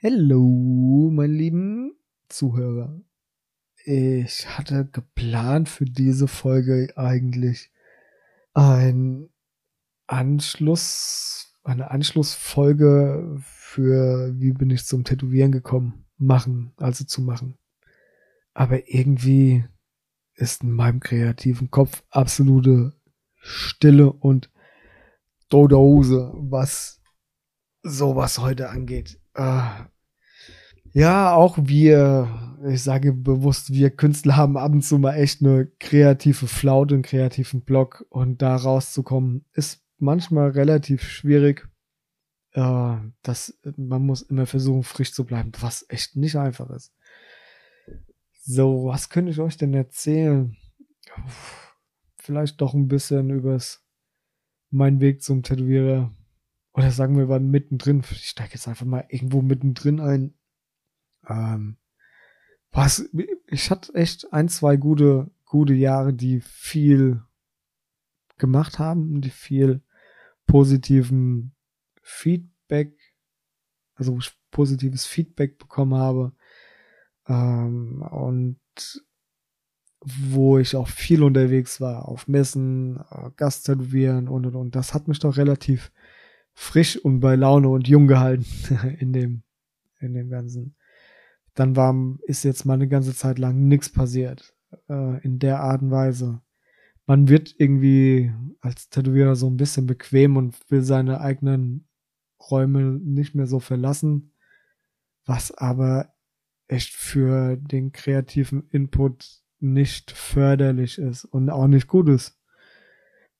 Hallo, meine lieben Zuhörer. Ich hatte geplant für diese Folge eigentlich ein Anschluss, eine Anschlussfolge für wie bin ich zum Tätowieren gekommen, machen, also zu machen. Aber irgendwie ist in meinem kreativen Kopf absolute Stille und tote Hose, was sowas heute angeht. Ah. Ja, auch wir, ich sage bewusst, wir Künstler haben ab und zu mal echt eine kreative Flaute, einen kreativen Block und da rauszukommen ist manchmal relativ schwierig. Äh, das, man muss immer versuchen, frisch zu bleiben, was echt nicht einfach ist. So, was könnte ich euch denn erzählen? Vielleicht doch ein bisschen übers mein Weg zum Tätowierer. Oder sagen wir mal mittendrin. Ich steige jetzt einfach mal irgendwo mittendrin ein. Ähm, was, ich hatte echt ein, zwei gute, gute Jahre, die viel gemacht haben, die viel positiven Feedback, also positives Feedback bekommen habe. Ähm, und wo ich auch viel unterwegs war, auf Messen, äh, Gasttätowieren und und und. Das hat mich doch relativ frisch und bei Laune und jung gehalten in dem, in dem Ganzen. Dann war, ist jetzt mal eine ganze Zeit lang nichts passiert. Äh, in der Art und Weise. Man wird irgendwie als Tätowierer so ein bisschen bequem und will seine eigenen Räume nicht mehr so verlassen. Was aber echt für den kreativen Input nicht förderlich ist und auch nicht gut ist.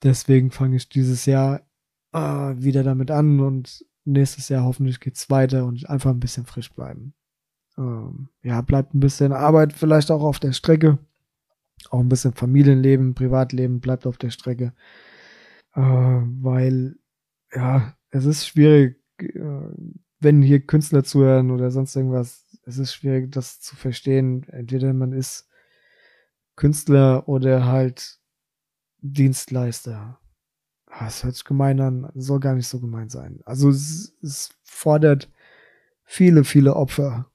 Deswegen fange ich dieses Jahr äh, wieder damit an und nächstes Jahr hoffentlich geht's weiter und einfach ein bisschen frisch bleiben. Ähm, ja, bleibt ein bisschen Arbeit vielleicht auch auf der Strecke. Auch ein bisschen Familienleben, Privatleben bleibt auf der Strecke. Äh, weil, ja, es ist schwierig, äh, wenn hier Künstler zuhören oder sonst irgendwas, es ist schwierig, das zu verstehen. Entweder man ist Künstler oder halt Dienstleister. Ah, es hört sich gemein an, soll gar nicht so gemein sein. Also es, es fordert viele, viele Opfer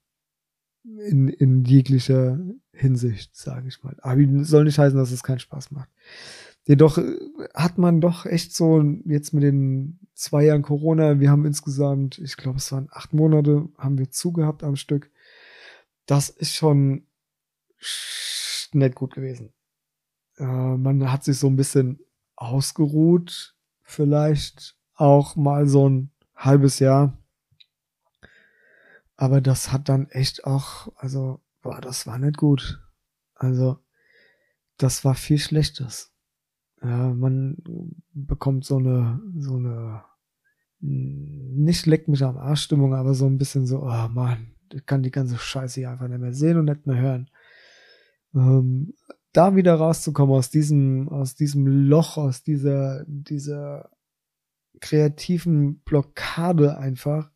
in, in jeglicher Hinsicht, sage ich mal. Aber soll nicht heißen, dass es keinen Spaß macht. Jedoch äh, hat man doch echt so jetzt mit den zwei Jahren Corona, wir haben insgesamt, ich glaube, es waren acht Monate, haben wir zugehabt am Stück. Das ist schon nicht gut gewesen. Äh, man hat sich so ein bisschen ausgeruht, vielleicht auch mal so ein halbes Jahr. Aber das hat dann echt auch, also, boah, das war nicht gut. Also, das war viel Schlechtes. Ja, man bekommt so eine, so eine, nicht leck mich am Arsch Stimmung, aber so ein bisschen so, oh Mann, ich kann die ganze Scheiße hier einfach nicht mehr sehen und nicht mehr hören. Ähm, da wieder rauszukommen aus diesem, aus diesem Loch, aus dieser, dieser kreativen Blockade einfach,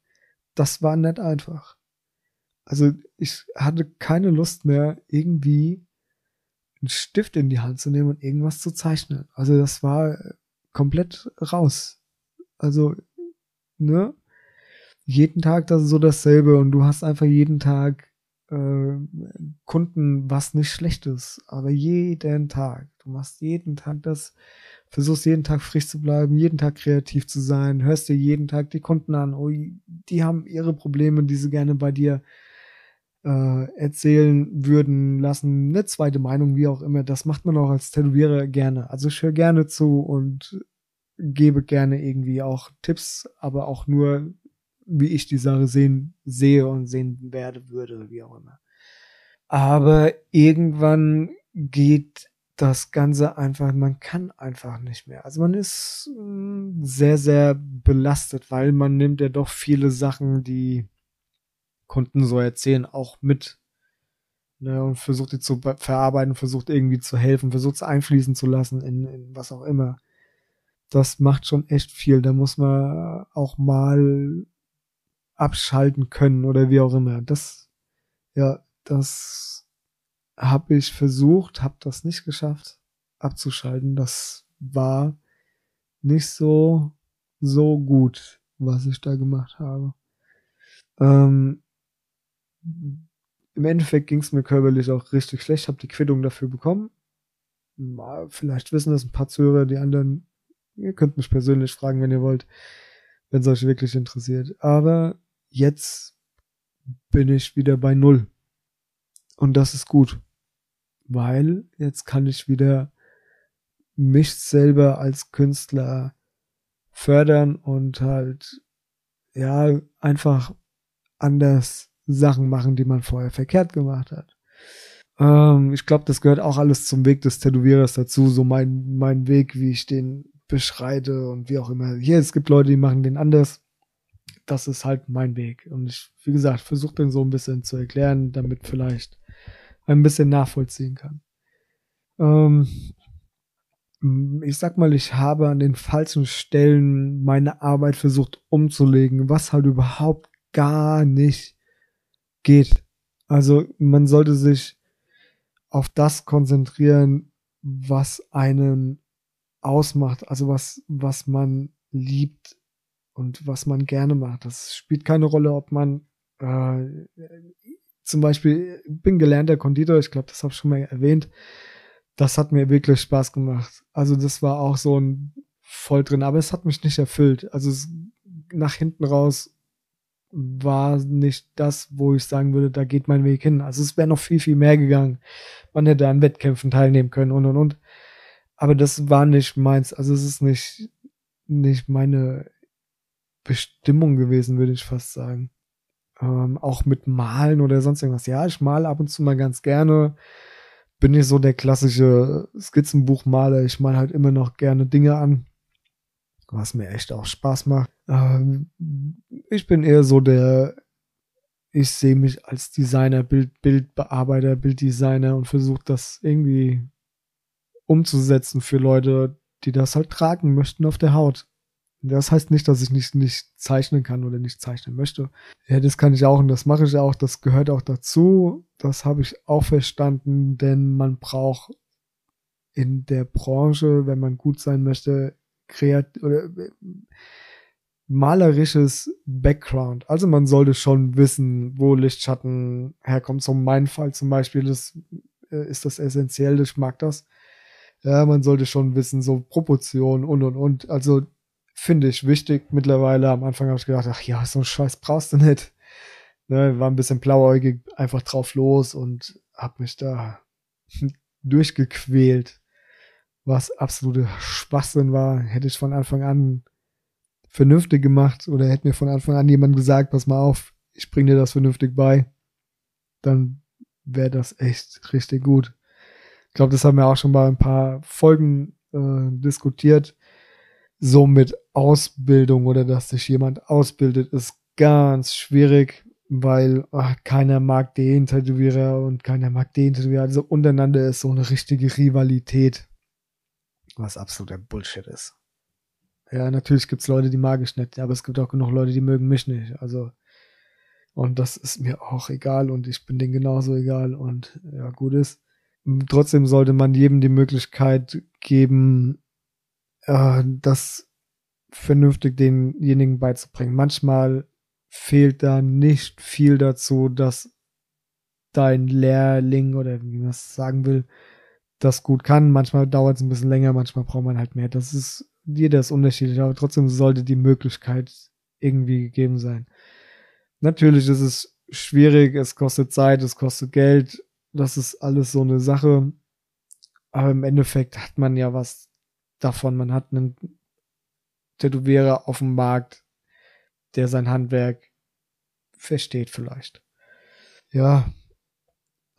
das war nicht einfach. Also ich hatte keine Lust mehr, irgendwie einen Stift in die Hand zu nehmen und irgendwas zu zeichnen. Also das war komplett raus. Also, ne? Jeden Tag das ist so dasselbe und du hast einfach jeden Tag Kunden, was nicht schlecht ist, aber jeden Tag. Du machst jeden Tag das, versuchst jeden Tag frisch zu bleiben, jeden Tag kreativ zu sein, hörst dir jeden Tag die Kunden an, oh, die haben ihre Probleme, die sie gerne bei dir äh, erzählen würden lassen, eine zweite Meinung, wie auch immer. Das macht man auch als Tätowierer gerne. Also ich höre gerne zu und gebe gerne irgendwie auch Tipps, aber auch nur wie ich die Sache sehen, sehe und sehen werde, würde, wie auch immer. Aber irgendwann geht das Ganze einfach, man kann einfach nicht mehr. Also man ist mm, sehr, sehr belastet, weil man nimmt ja doch viele Sachen, die Kunden so erzählen, auch mit. Ne, und versucht die zu verarbeiten, versucht irgendwie zu helfen, versucht es einfließen zu lassen in, in was auch immer. Das macht schon echt viel. Da muss man auch mal abschalten können oder wie auch immer. Das, ja, das habe ich versucht, habe das nicht geschafft abzuschalten. Das war nicht so, so gut, was ich da gemacht habe. Ähm, im Endeffekt ging es mir körperlich auch richtig schlecht, habe die Quittung dafür bekommen. Vielleicht wissen das ein paar Zuhörer, die anderen, ihr könnt mich persönlich fragen, wenn ihr wollt, wenn es euch wirklich interessiert. Aber jetzt bin ich wieder bei Null. Und das ist gut, weil jetzt kann ich wieder mich selber als Künstler fördern und halt, ja, einfach anders Sachen machen, die man vorher verkehrt gemacht hat. Ähm, ich glaube, das gehört auch alles zum Weg des Tätowierers dazu, so mein, mein Weg, wie ich den beschreite und wie auch immer. Hier, es gibt Leute, die machen den anders. Das ist halt mein Weg. Und ich, wie gesagt, versuche den so ein bisschen zu erklären, damit vielleicht ein bisschen nachvollziehen kann. Ähm, ich sag mal, ich habe an den falschen Stellen meine Arbeit versucht umzulegen, was halt überhaupt gar nicht geht. Also man sollte sich auf das konzentrieren, was einen ausmacht, also was, was man liebt und was man gerne macht. Das spielt keine Rolle, ob man äh, zum Beispiel, bin gelernter Konditor, ich glaube, das habe ich schon mal erwähnt. Das hat mir wirklich Spaß gemacht. Also das war auch so ein voll drin, aber es hat mich nicht erfüllt. Also es, nach hinten raus war nicht das, wo ich sagen würde, da geht mein Weg hin. Also es wäre noch viel, viel mehr gegangen. Man hätte an Wettkämpfen teilnehmen können und und und. Aber das war nicht meins. Also es ist nicht, nicht meine Bestimmung gewesen, würde ich fast sagen. Ähm, auch mit Malen oder sonst irgendwas. Ja, ich male ab und zu mal ganz gerne. Bin nicht so der klassische Skizzenbuchmaler. Ich male halt immer noch gerne Dinge an was mir echt auch Spaß macht. Ähm, ich bin eher so der, ich sehe mich als Designer, Bild, Bildbearbeiter, Bilddesigner und versuche das irgendwie umzusetzen für Leute, die das halt tragen möchten auf der Haut. Das heißt nicht, dass ich nicht, nicht zeichnen kann oder nicht zeichnen möchte. Ja, das kann ich auch und das mache ich auch. Das gehört auch dazu. Das habe ich auch verstanden, denn man braucht in der Branche, wenn man gut sein möchte, kreat oder äh, malerisches Background. Also man sollte schon wissen, wo Lichtschatten herkommt. So mein Fall zum Beispiel das, äh, ist das essentiell. Ich mag das. Ja, man sollte schon wissen, so Proportionen und und und. Also finde ich wichtig mittlerweile. Am Anfang habe ich gedacht, ach ja, so ein Scheiß brauchst du nicht. Ne, war ein bisschen blauäugig, einfach drauf los und hab mich da durchgequält was absolute Schwachsinn war, hätte ich von Anfang an vernünftig gemacht oder hätte mir von Anfang an jemand gesagt, pass mal auf, ich bring dir das vernünftig bei, dann wäre das echt richtig gut. Ich glaube, das haben wir auch schon bei ein paar Folgen äh, diskutiert. So mit Ausbildung oder dass sich jemand ausbildet, ist ganz schwierig, weil ach, keiner mag den Tätowierer und keiner mag den Tätowierer. Also untereinander ist so eine richtige Rivalität was absoluter Bullshit ist. Ja, natürlich gibt's Leute, die mag ich nicht, aber es gibt auch genug Leute, die mögen mich nicht. Also, und das ist mir auch egal und ich bin denen genauso egal und ja, gut ist. Trotzdem sollte man jedem die Möglichkeit geben, äh, das vernünftig denjenigen beizubringen. Manchmal fehlt da nicht viel dazu, dass dein Lehrling oder wie man es sagen will, das gut kann. Manchmal dauert es ein bisschen länger, manchmal braucht man halt mehr. Das ist, jeder ist unterschiedlich, aber trotzdem sollte die Möglichkeit irgendwie gegeben sein. Natürlich ist es schwierig, es kostet Zeit, es kostet Geld, das ist alles so eine Sache. Aber im Endeffekt hat man ja was davon. Man hat einen Tätowierer auf dem Markt, der sein Handwerk versteht vielleicht. Ja,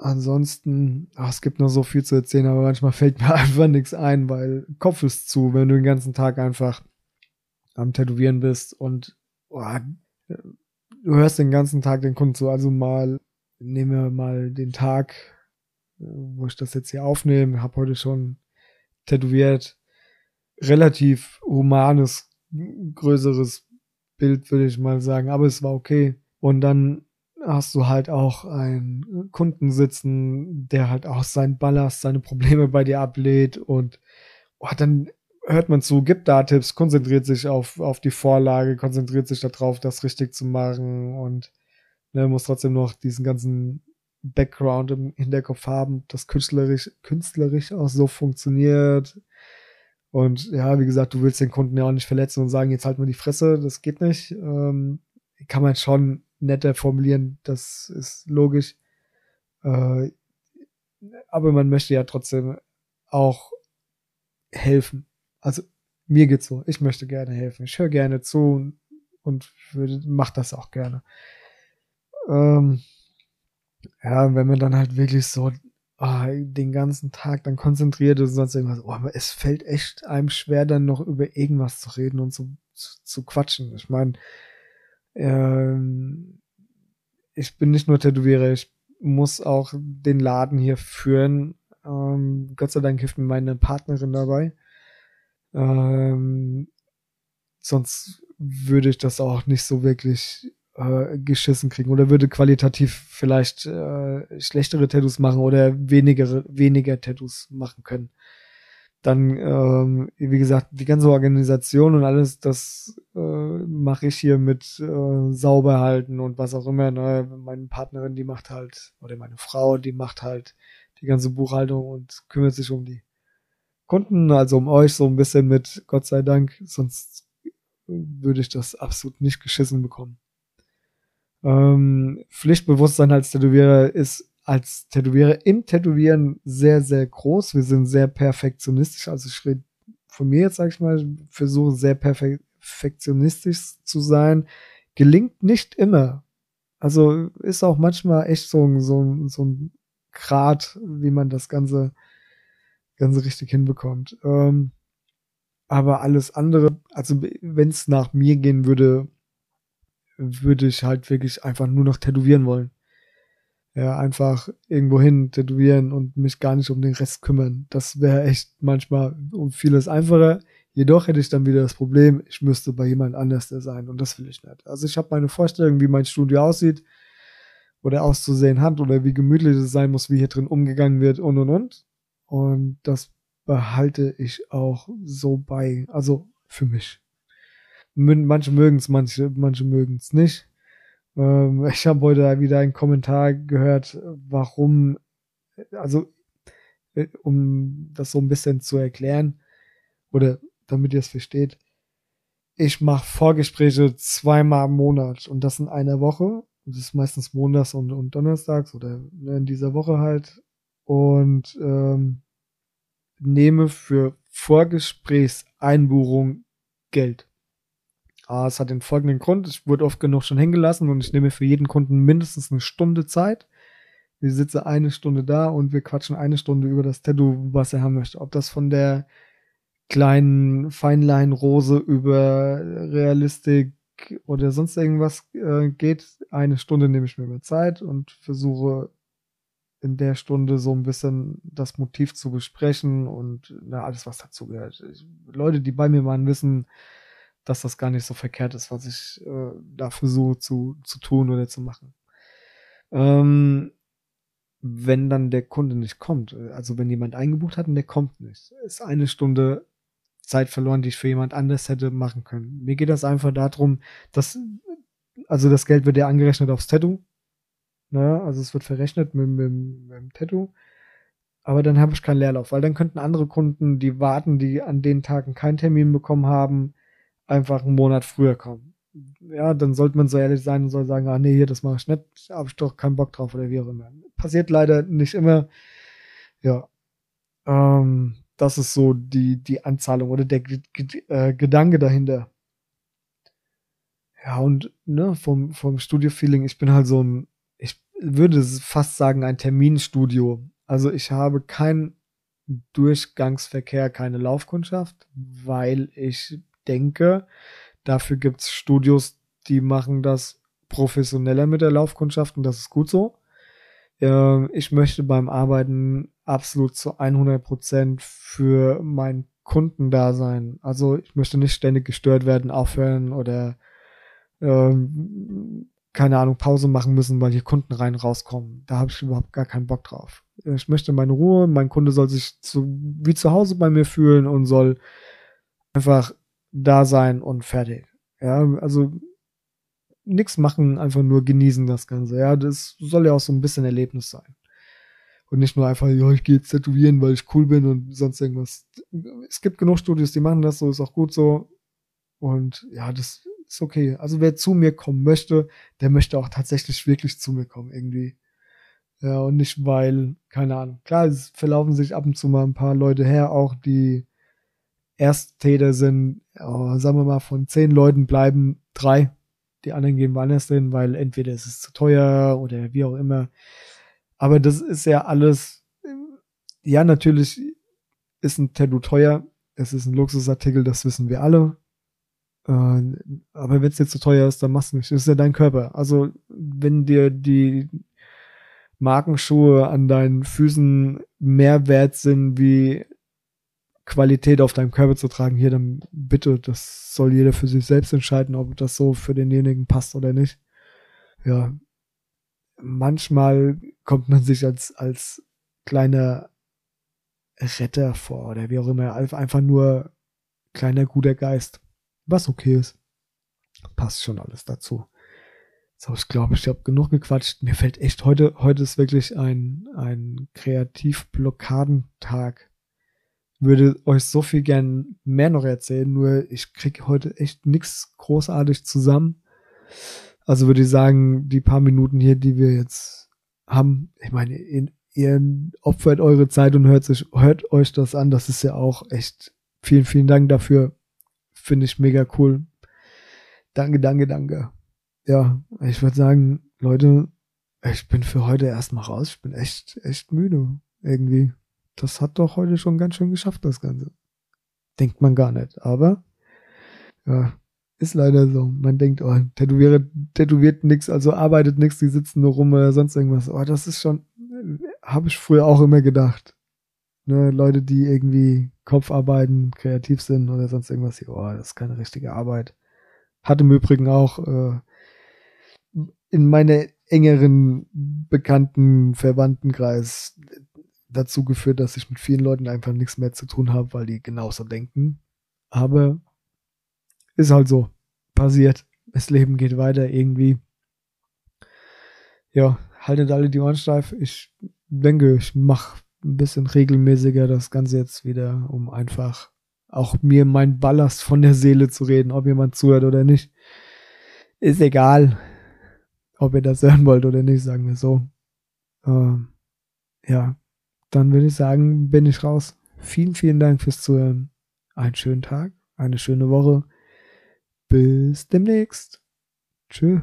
Ansonsten, ach, es gibt noch so viel zu erzählen, aber manchmal fällt mir einfach nichts ein, weil Kopf ist zu, wenn du den ganzen Tag einfach am Tätowieren bist und oh, du hörst den ganzen Tag den Kunden zu. Also mal, nehmen wir mal den Tag, wo ich das jetzt hier aufnehme, habe heute schon tätowiert, relativ humanes, größeres Bild, würde ich mal sagen, aber es war okay. Und dann hast du halt auch einen Kunden sitzen, der halt auch seinen Ballast, seine Probleme bei dir ablehnt und oh, dann hört man zu, gibt da Tipps, konzentriert sich auf, auf die Vorlage, konzentriert sich darauf, das richtig zu machen und Ne, muss trotzdem noch diesen ganzen Background im Hinterkopf haben, das künstlerisch, künstlerisch auch so funktioniert. Und ja, wie gesagt, du willst den Kunden ja auch nicht verletzen und sagen, jetzt halt mal die Fresse, das geht nicht. Ähm, kann man schon netter formulieren, das ist logisch. Äh, aber man möchte ja trotzdem auch helfen. Also mir geht's so, ich möchte gerne helfen. Ich höre gerne zu und, und mach das auch gerne. Ähm, ja, wenn man dann halt wirklich so oh, den ganzen Tag dann konzentriert und sonst irgendwas, oh, aber es fällt echt einem schwer, dann noch über irgendwas zu reden und zu, zu, zu quatschen. Ich meine, ähm, ich bin nicht nur Tätowierer, ich muss auch den Laden hier führen. Ähm, Gott sei Dank hilft mir meine Partnerin dabei. Ähm, sonst würde ich das auch nicht so wirklich äh, geschissen kriegen oder würde qualitativ vielleicht äh, schlechtere Tattoos machen oder weniger, weniger Tattoos machen können. Dann, ähm, wie gesagt, die ganze Organisation und alles, das äh, mache ich hier mit äh, sauber halten und was auch immer. Ne? Meine Partnerin, die macht halt, oder meine Frau, die macht halt die ganze Buchhaltung und kümmert sich um die Kunden, also um euch so ein bisschen mit, Gott sei Dank, sonst würde ich das absolut nicht geschissen bekommen. Ähm, Pflichtbewusstsein als Tätowierer ist als Tätowierer im Tätowieren sehr, sehr groß. Wir sind sehr perfektionistisch. Also ich rede von mir jetzt, sag ich mal, versuche sehr perfektionistisch zu sein. Gelingt nicht immer. Also ist auch manchmal echt so, so, so ein Grad, wie man das Ganze, Ganze richtig hinbekommt. Ähm, aber alles andere, also wenn es nach mir gehen würde, würde ich halt wirklich einfach nur noch tätowieren wollen. Ja, einfach irgendwo hin tätowieren und mich gar nicht um den Rest kümmern. Das wäre echt manchmal um vieles einfacher. Jedoch hätte ich dann wieder das Problem, ich müsste bei jemand anders sein und das will ich nicht. Also ich habe meine Vorstellung, wie mein Studio aussieht oder auszusehen hat oder wie gemütlich es sein muss, wie hier drin umgegangen wird und und und. Und das behalte ich auch so bei, also für mich manche mögen es, manche, manche mögen es nicht. Ähm, ich habe heute wieder einen Kommentar gehört, warum, also äh, um das so ein bisschen zu erklären oder damit ihr es versteht. Ich mache Vorgespräche zweimal im Monat und das in einer Woche. Das ist meistens montags und, und donnerstags oder ne, in dieser Woche halt. Und ähm, nehme für Vorgesprächseinbuchung Geld. Ah, es hat den folgenden Grund. Ich wurde oft genug schon hingelassen und ich nehme für jeden Kunden mindestens eine Stunde Zeit. Wir sitzen eine Stunde da und wir quatschen eine Stunde über das Tattoo, was er haben möchte. Ob das von der kleinen Feinlein-Rose über Realistik oder sonst irgendwas äh, geht. Eine Stunde nehme ich mir mehr Zeit und versuche in der Stunde so ein bisschen das Motiv zu besprechen und na, alles, was dazu gehört. Leute, die bei mir waren, wissen, dass das gar nicht so verkehrt ist, was ich äh, da versuche zu, zu tun oder zu machen. Ähm, wenn dann der Kunde nicht kommt, also wenn jemand eingebucht hat und der kommt nicht, ist eine Stunde Zeit verloren, die ich für jemand anders hätte machen können. Mir geht das einfach darum, dass, also das Geld wird ja angerechnet aufs Tattoo. Ne? Also es wird verrechnet mit, mit, mit dem Tattoo. Aber dann habe ich keinen Leerlauf, weil dann könnten andere Kunden, die warten, die an den Tagen keinen Termin bekommen haben, einfach einen Monat früher kommen. Ja, dann sollte man so ehrlich sein und soll sagen, ah nee, hier, das mache ich nicht, habe ich doch keinen Bock drauf oder wie auch immer. Passiert leider nicht immer. Ja. Ähm, das ist so die, die Anzahlung oder der G G äh, Gedanke dahinter. Ja, und ne, vom, vom Studio-Feeling, ich bin halt so ein, ich würde fast sagen, ein Terminstudio. Also ich habe keinen Durchgangsverkehr, keine Laufkundschaft, weil ich denke, dafür gibt es Studios, die machen das professioneller mit der Laufkundschaft und das ist gut so. Äh, ich möchte beim Arbeiten absolut zu 100 Prozent für meinen Kunden da sein. Also ich möchte nicht ständig gestört werden, aufhören oder ähm, keine Ahnung, Pause machen müssen, weil hier Kunden rein rauskommen. Da habe ich überhaupt gar keinen Bock drauf. Ich möchte meine Ruhe, mein Kunde soll sich zu, wie zu Hause bei mir fühlen und soll einfach da sein und fertig. Ja, also nichts machen, einfach nur genießen das Ganze. Ja, das soll ja auch so ein bisschen Erlebnis sein. Und nicht nur einfach, ja, ich gehe jetzt tätowieren, weil ich cool bin und sonst irgendwas. Es gibt genug Studios, die machen das so, ist auch gut so. Und ja, das ist okay. Also wer zu mir kommen möchte, der möchte auch tatsächlich wirklich zu mir kommen, irgendwie. Ja, und nicht weil, keine Ahnung. Klar, es verlaufen sich ab und zu mal ein paar Leute her, auch die Ersttäter sind, oh, sagen wir mal, von zehn Leuten bleiben drei. Die anderen gehen woanders hin, weil entweder ist es zu teuer oder wie auch immer. Aber das ist ja alles, ja, natürlich ist ein Tattoo teuer. Es ist ein Luxusartikel, das wissen wir alle. Äh, aber wenn es jetzt zu teuer ist, dann machst du nicht. Das ist ja dein Körper. Also, wenn dir die Markenschuhe an deinen Füßen mehr wert sind wie Qualität auf deinem Körper zu tragen, hier dann bitte, das soll jeder für sich selbst entscheiden, ob das so für denjenigen passt oder nicht. Ja, manchmal kommt man sich als, als kleiner Retter vor oder wie auch immer, einfach nur kleiner guter Geist, was okay ist. Passt schon alles dazu. So, ich glaube, ich habe genug gequatscht. Mir fällt echt heute, heute ist wirklich ein, ein Kreativblockadentag. Würde euch so viel gern mehr noch erzählen, nur ich krieg heute echt nix großartig zusammen. Also würde ich sagen, die paar Minuten hier, die wir jetzt haben, ich meine, ihr, ihr opfert eure Zeit und hört, sich, hört euch das an. Das ist ja auch echt vielen, vielen Dank dafür. Finde ich mega cool. Danke, danke, danke ja, ich würde sagen, Leute, ich bin für heute erstmal raus. Ich bin echt, echt müde. Irgendwie. Das hat doch heute schon ganz schön geschafft, das Ganze. Denkt man gar nicht. Aber, ja, ist leider so. Man denkt, oh, tätowiert, tätowiert nix, also arbeitet nix, die sitzen nur rum oder sonst irgendwas. Oh, das ist schon, habe ich früher auch immer gedacht. Ne, Leute, die irgendwie Kopf arbeiten, kreativ sind oder sonst irgendwas, oh, das ist keine richtige Arbeit. Hat im Übrigen auch äh, in meine engeren bekannten Verwandtenkreis dazu geführt, dass ich mit vielen Leuten einfach nichts mehr zu tun habe, weil die genauso denken. Aber ist halt so. Passiert. Das Leben geht weiter irgendwie. Ja, haltet alle die Ohren steif. Ich denke, ich mache ein bisschen regelmäßiger das Ganze jetzt wieder, um einfach auch mir meinen Ballast von der Seele zu reden, ob jemand zuhört oder nicht. Ist egal ob ihr das hören wollt oder nicht, sagen wir so. Ähm, ja, dann würde ich sagen, bin ich raus. Vielen, vielen Dank fürs Zuhören. Einen schönen Tag, eine schöne Woche. Bis demnächst. Tschüss.